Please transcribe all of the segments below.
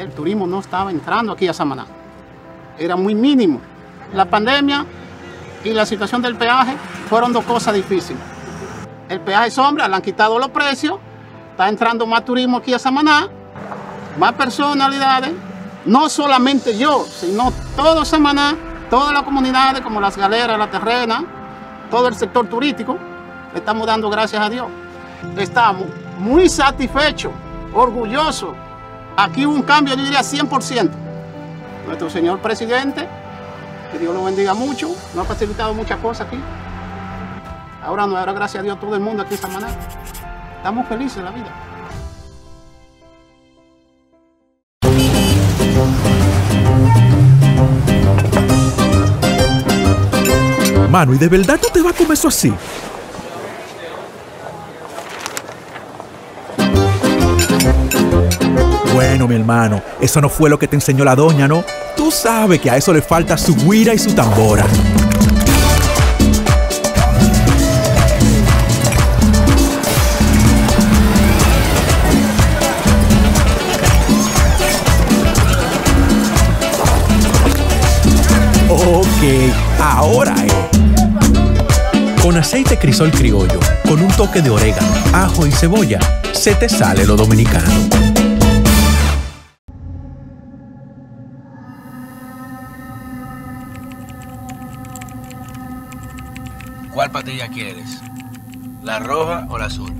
el turismo no estaba entrando aquí a Samaná. Era muy mínimo. La pandemia y la situación del peaje fueron dos cosas difíciles. El peaje sombra, le han quitado los precios, está entrando más turismo aquí a Samaná, más personalidades, no solamente yo, sino todo Samaná, todas las comunidades como las galeras, la terrena, todo el sector turístico, estamos dando gracias a Dios. Estamos muy satisfechos, orgullosos. Aquí hubo un cambio, yo diría 100%. Nuestro señor presidente, que Dios lo bendiga mucho, nos ha facilitado muchas cosas aquí. Ahora no, ahora gracias a Dios todo el mundo aquí en Samaná. Estamos felices en la vida. Mano, ¿y de verdad tú te vas a comer eso así? Bueno, mi hermano, eso no fue lo que te enseñó la doña, ¿no? Tú sabes que a eso le falta su guira y su tambora. Ok, ahora es. Con aceite crisol criollo, con un toque de orégano, ajo y cebolla, se te sale lo dominicano. ¿Cuál patilla quieres? ¿La roja o la azul?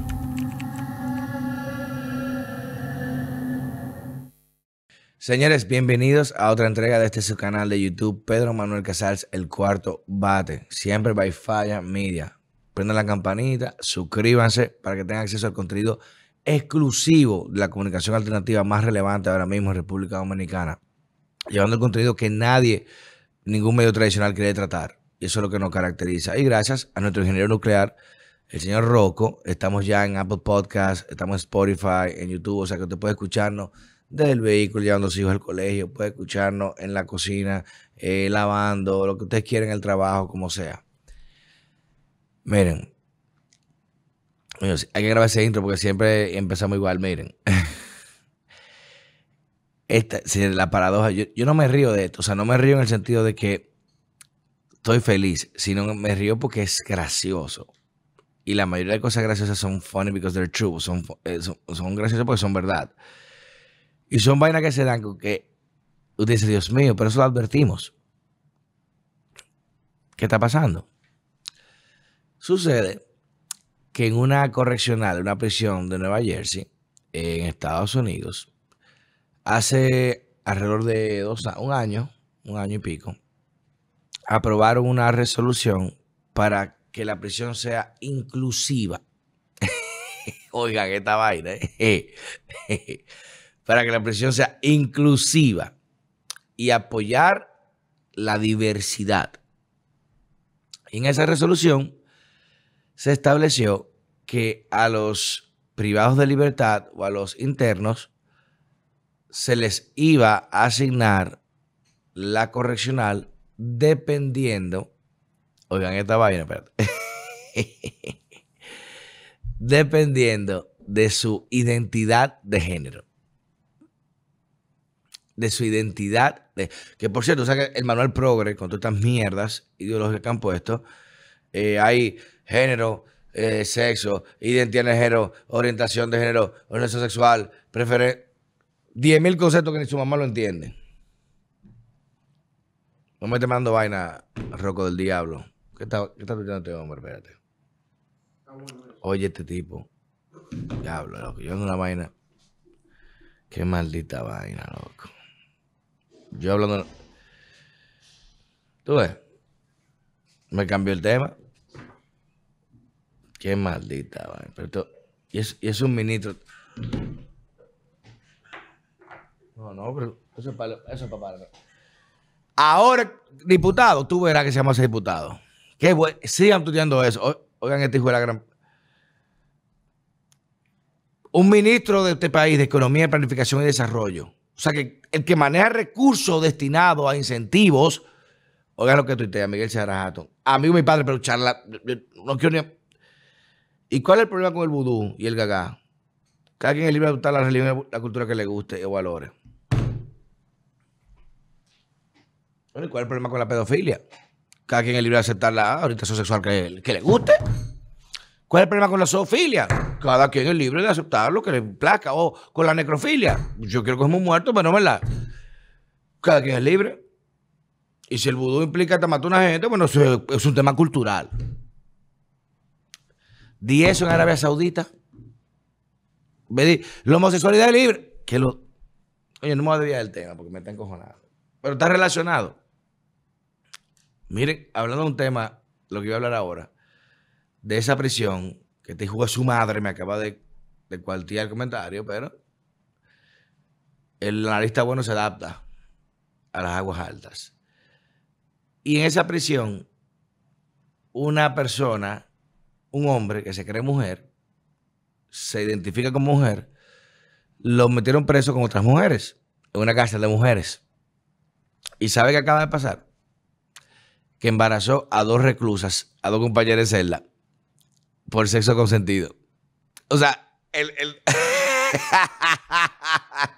Señores, bienvenidos a otra entrega de este su canal de YouTube, Pedro Manuel Casals, el cuarto bate, siempre by Falla Media. Prendan la campanita, suscríbanse para que tengan acceso al contenido exclusivo de la comunicación alternativa más relevante ahora mismo en República Dominicana, llevando el contenido que nadie, ningún medio tradicional quiere tratar. Y eso es lo que nos caracteriza. Y gracias a nuestro ingeniero nuclear, el señor Rocco, estamos ya en Apple Podcast, estamos en Spotify, en YouTube, o sea que usted puede escucharnos del vehículo llevando a sus hijos al colegio, puede escucharnos en la cocina, eh, lavando, lo que ustedes quieran el trabajo, como sea. Miren, hay que grabar ese intro porque siempre empezamos igual, miren. Esta, la paradoja, yo, yo no me río de esto, o sea, no me río en el sentido de que estoy feliz, sino me río porque es gracioso. Y la mayoría de cosas graciosas son funny because they're true, son, eh, son, son graciosas porque son verdad. Y son vainas que se dan con que usted dice, Dios mío, pero eso lo advertimos. ¿Qué está pasando? Sucede que en una correccional, una prisión de Nueva Jersey, en Estados Unidos, hace alrededor de dos, un año, un año y pico, aprobaron una resolución para que la prisión sea inclusiva. Oigan, esta vaina. ¿eh? para que la prisión sea inclusiva y apoyar la diversidad. En esa resolución se estableció que a los privados de libertad o a los internos se les iba a asignar la correccional dependiendo, oigan esta vaina, espérate, dependiendo de su identidad de género de su identidad. De, que por cierto, o sea que el manual progre, con todas estas mierdas ideológicas que han puesto, eh, hay género, eh, sexo, identidad de género, orientación de género, orientación sexual, preferencia. 10.000 conceptos que ni su mamá lo entiende. No me te mando vaina, Roco del Diablo. ¿Qué está, qué está este hombre? Espérate. Oye, este tipo. Diablo, loco. Yo ando una vaina. Qué maldita vaina, loco. Yo hablando. ¿Tú ves? Me cambió el tema. Qué maldita, vaina. Pero y, es, y es un ministro. No, no, pero eso es para. Eso es para. Ahora, diputado, tú verás que se llama ese diputado. Qué. Sigan estudiando eso. Oigan, este hijo de la gran. Un ministro de este país de Economía, Planificación y Desarrollo. O sea, que el que maneja recursos destinados a incentivos, oigan lo que tuitea Miguel Sarajato. Amigo mi padre, pero charla, no quiero ni... ¿Y cuál es el problema con el vudú y el gagá? Cada quien es libre de adoptar la religión la cultura que le guste o valore. Bueno, ¿y cuál es el problema con la pedofilia? Cada quien es libre de aceptar la orientación sexual que, que le guste. ¿Cuál es el problema con la zoofilia? Cada quien es libre de aceptar lo que le plazca. O con la necrofilia. Yo quiero que un muerto, pero no verdad. Cada quien es libre. Y si el vudú implica que matar a una gente, bueno, es un tema cultural. Di eso en Arabia Saudita. La homosexualidad es libre. Que lo... Oye, no me voy a desviar del tema porque me está encojonado. Pero está relacionado. Miren, hablando de un tema, lo que voy a hablar ahora, de esa prisión que te jugó su madre, me acaba de, de el comentario, pero el analista bueno se adapta a las aguas altas. Y en esa prisión, una persona, un hombre que se cree mujer, se identifica como mujer, lo metieron preso con otras mujeres, en una cárcel de mujeres. ¿Y sabe qué acaba de pasar? Que embarazó a dos reclusas, a dos compañeras de celda, por sexo consentido. O sea, el, el,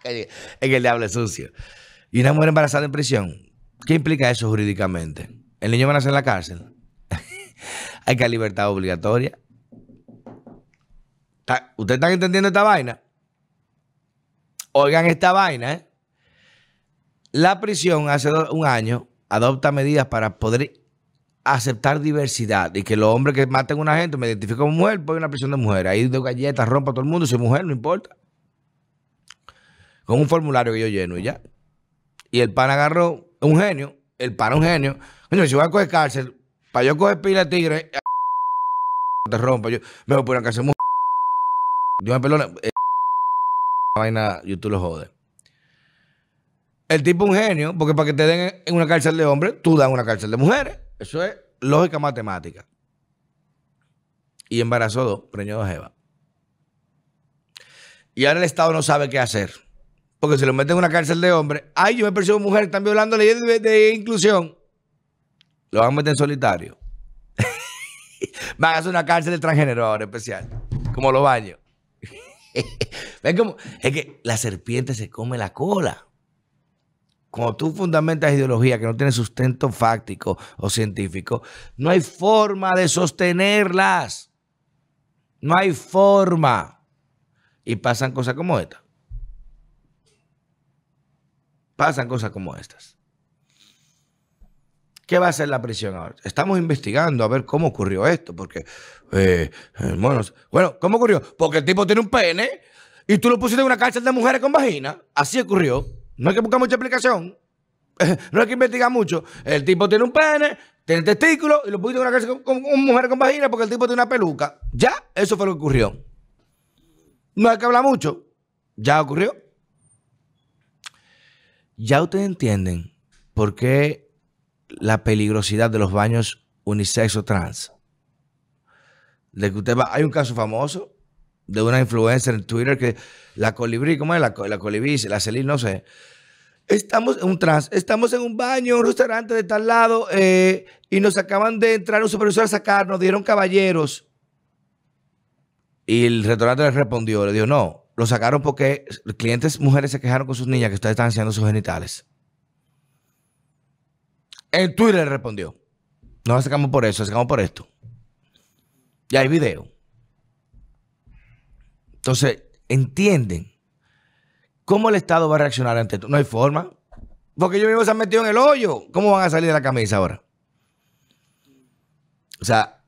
el diablo es sucio. Y una mujer embarazada en prisión. ¿Qué implica eso jurídicamente? ¿El niño va a nacer en la cárcel? Hay que libertad obligatoria. ¿Ustedes están entendiendo esta vaina? Oigan esta vaina, ¿eh? La prisión hace un año adopta medidas para poder aceptar diversidad y que los hombres que maten a una gente me identifiquen como mujer, pues una prisión de mujer. Ahí de galletas, rompa a todo el mundo, soy mujer, no importa. Con un formulario que yo lleno y ya. Y el pan agarró, un genio, el pan un genio. Coño, si voy a coger cárcel, para yo coger pila de tigre, te rompo, yo me voy a poner a cárcel mujer. Yo me pelona. Eh, vaina, YouTube lo jode. El tipo un genio, porque para que te den en una cárcel de hombres, tú das una cárcel de mujeres. Eso es lógica matemática. Y embarazó dos, preñó dos Eva. Y ahora el Estado no sabe qué hacer. Porque si lo meten en una cárcel de hombres, ay, yo me percibo mujer, están violando leyes de, de, inclusión. Lo van a meter en solitario. van a hacer una cárcel de transgénero ahora especial. Como los baños. ¿Ven cómo? Es que la serpiente se come la cola. Cuando tú fundamentas ideología que no tiene sustento fáctico o científico, no hay forma de sostenerlas. No hay forma. Y pasan cosas como esta. Pasan cosas como estas. ¿Qué va a hacer la prisión ahora? Estamos investigando a ver cómo ocurrió esto, porque, eh, eh, bueno, bueno, ¿cómo ocurrió? Porque el tipo tiene un pene y tú lo pusiste en una cárcel de mujeres con vagina. Así ocurrió. No hay que buscar mucha explicación. No hay que investigar mucho. El tipo tiene un pene, tiene testículos y lo pusiste en una cárcel con, una mujer con vagina porque el tipo tiene una peluca. Ya, eso fue lo que ocurrió. No hay que hablar mucho. Ya ocurrió. Ya ustedes entienden por qué la peligrosidad de los baños unisexo trans. De que usted va, hay un caso famoso de una influencer en Twitter que la colibrí, ¿cómo es? La, la colibrí, la celil, no sé. Estamos en un trans, estamos en un baño, un restaurante de tal lado, eh, y nos acaban de entrar un supervisor a sacar, nos dieron caballeros. Y el restaurante le respondió, le dijo, no, lo sacaron porque clientes mujeres se quejaron con sus niñas que ustedes están haciendo sus genitales. En Twitter le respondió, no sacamos por eso, la sacamos por esto. Y hay video. Entonces, entienden cómo el Estado va a reaccionar ante esto. No hay forma. Porque ellos mismos se han metido en el hoyo. ¿Cómo van a salir de la camisa ahora? O sea,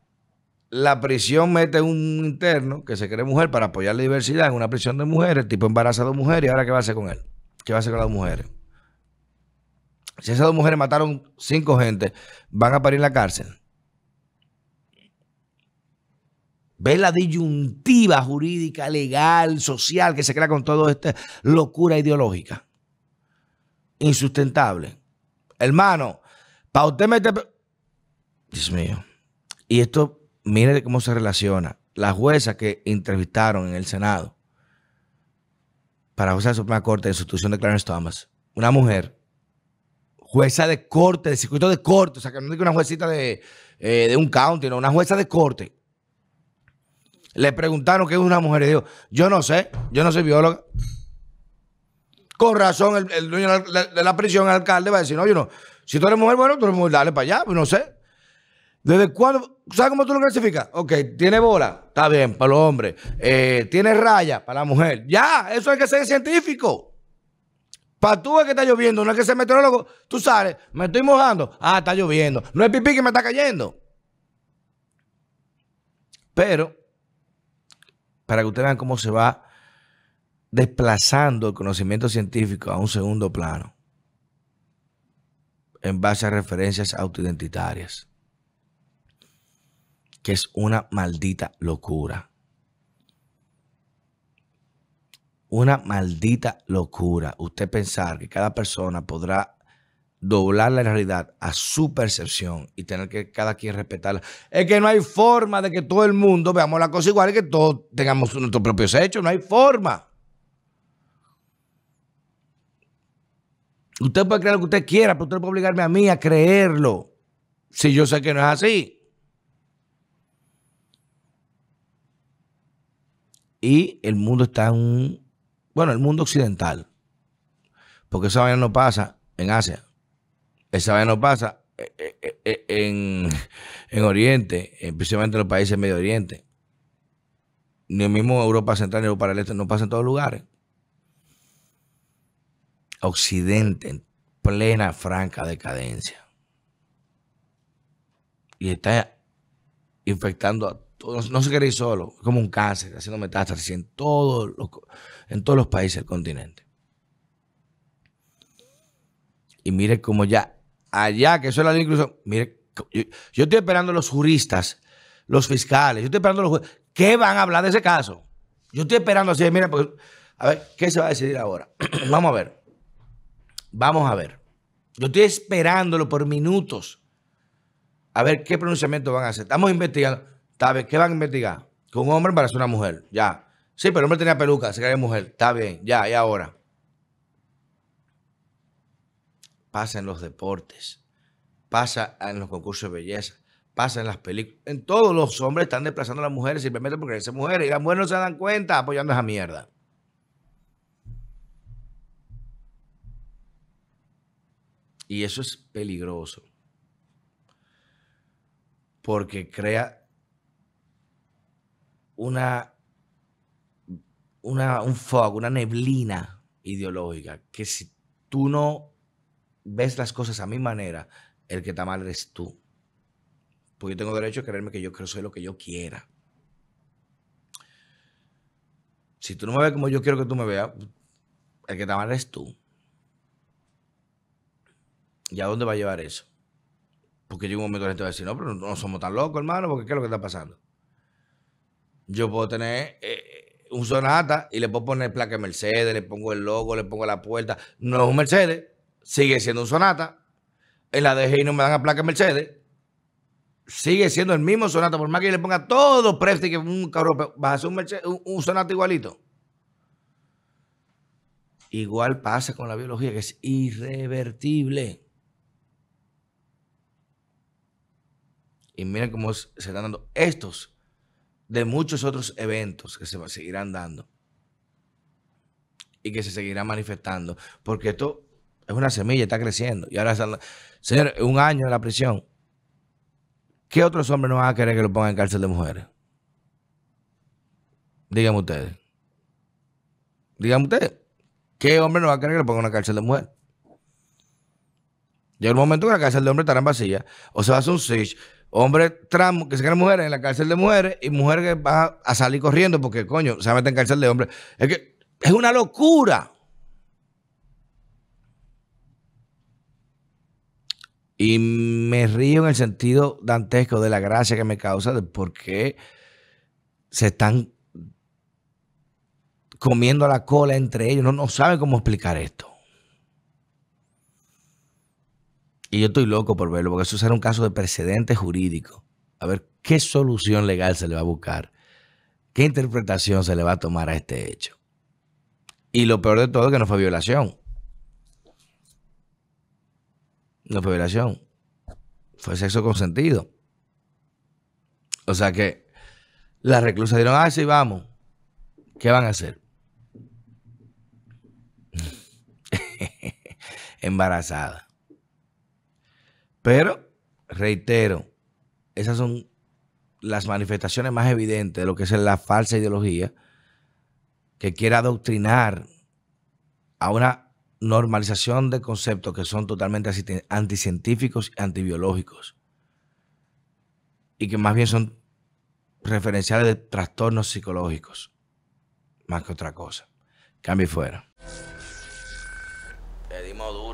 la prisión mete un interno que se cree mujer para apoyar la diversidad en una prisión de mujeres, tipo embarazado de mujeres, y ahora ¿qué va a hacer con él? ¿Qué va a hacer con las mujeres? Si esas dos mujeres mataron cinco gente, van a parir en la cárcel. ¿Ves la disyuntiva jurídica, legal, social que se crea con toda esta locura ideológica? Insustentable. Hermano, para usted meter... Dios mío. Y esto, mire cómo se relaciona. La jueza que entrevistaron en el Senado para jueza de la Suprema Corte de sustitución de Clarence Thomas, una mujer, jueza de corte, de circuito de corte, o sea, que no es una juecita de, eh, de un county, no, una jueza de corte le preguntaron qué es una mujer y dijo, yo no sé, yo no soy bióloga. Con razón, el, dueño de la, de la prisión, el alcalde, va a decir, no, yo no. Si tú eres mujer, bueno, tú eres mujer, dale para allá, pues no sé. ¿Desde cuándo? ¿Sabes cómo tú lo clasificas? Ok, tiene bola, está bien, para los hombres. Eh, tiene raya, para la mujer. Ya, eso hay que ser científico. Para tú es que está lloviendo, no es que sea meteorólogo. Tú sales, me estoy mojando. Ah, está lloviendo. No es pipí que me está cayendo. Pero, para que ustedes vean cómo se va desplazando el conocimiento científico a un segundo plano, en base a referencias autoidentitarias que es una maldita locura. Una maldita locura. Usted pensar que cada persona podrá doblar la realidad a su percepción y tener que cada quien respetarla. Es que no hay forma de que todo el mundo veamos la cosa igual y que todos tengamos nuestros propios hechos. No hay forma. Usted puede creer lo que usted quiera, pero usted puede obligarme a mí a creerlo. Si yo sé que no es así. Y el mundo está en un, bueno, el mundo occidental, porque esa vaina no pasa en Asia, esa vaina no pasa eh, eh, eh, en, en Oriente, especialmente en los países de Medio Oriente, ni mismo Europa Central ni Europa del Este, no pasa en todos lugares. Occidente, en plena franca decadencia. Y está infectando a no se quiere ir solo, es como un cáncer, haciendo metástasis en, todos los, en todos los países del continente. Y mire cómo ya, allá, que eso es la incluso, mire, yo, estoy esperando los juristas, los fiscales, yo estoy esperando los jueces, ¿qué van a hablar de ese caso? Yo estoy esperando así, mira, a ver, ¿qué se va a decidir ahora? Vamos a ver. Vamos a ver. Yo estoy esperándolo por minutos. A ver qué pronunciamiento van a hacer. Estamos investigando. Está bien, ¿qué van a investigar? Que un hombre parece una mujer, ya. Sí, pero el hombre tenía peluca, se creía mujer. Está bien, ya, y ahora. Pasa en los deportes, pasa en los concursos de belleza, pasa en las películas. En todos los hombres están desplazando a las mujeres simplemente porque son mujeres y las mujeres no se dan cuenta apoyando esa mierda. Y eso es peligroso. Porque crea una, una, un fog, una neblina ideológica, que si tú no ves las cosas a mi manera, el que está mal eres tú. Porque yo tengo derecho a creerme que yo creo soy lo que yo quiera. Si tú no me ves como yo quiero que tú me veas, el que está mal eres tú. ¿Y a dónde va a llevar eso? Porque llega un momento la gente va a decir, no, pero no somos tan locos, hermano, porque ¿qué es lo que está pasando? yo puedo tener eh, un Sonata y le puedo poner placa Mercedes, le pongo el logo, le pongo la puerta. No es un Mercedes, sigue siendo un Sonata. En la DGI no me dan a placa Mercedes. Sigue siendo el mismo Sonata, por más que le ponga todo presto y que un carro, vas a hacer un, Mercedes, un Sonata igualito. Igual pasa con la biología, que es irrevertible. Y miren cómo se están dando estos de muchos otros eventos que se seguirán dando y que se seguirán manifestando, porque esto es una semilla, está creciendo. Y ahora, señor, un año en la prisión, ¿qué otros hombres no van a querer que lo pongan en cárcel de mujeres? Díganme ustedes. Díganme ustedes. ¿Qué hombre no va a querer que lo pongan en una cárcel de mujeres? Llega un momento que la cárcel de hombres estará vacía. O se va a hacer un switch hombres trans que se quedan mujeres en la cárcel de mujeres y mujeres que van a salir corriendo porque, coño, se meten en cárcel de hombres. Es que es una locura. Y me río en el sentido dantesco de la gracia que me causa de por qué se están comiendo la cola entre ellos. No, no saben cómo explicar esto. Y yo estoy loco por verlo, porque eso será un caso de precedente jurídico. A ver qué solución legal se le va a buscar, qué interpretación se le va a tomar a este hecho. Y lo peor de todo es que no fue violación. No fue violación. Fue sexo consentido. O sea que las reclusas dijeron, ah, sí, vamos. ¿Qué van a hacer? embarazada. Pero, reitero, esas son las manifestaciones más evidentes de lo que es la falsa ideología que quiere adoctrinar a una normalización de conceptos que son totalmente anticientíficos y antibiológicos y que más bien son referenciales de trastornos psicológicos más que otra cosa. Cambio fuera. Pedimos duro.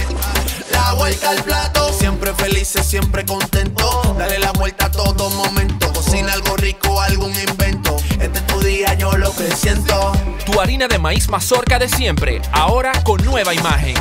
La vuelta al. Siempre felices, siempre contento. Dale la vuelta a todo momento. Cocina algo rico, algún invento. Este es tu día, yo lo que. Tu harina de maíz mazorca de siempre, ahora con nueva imagen.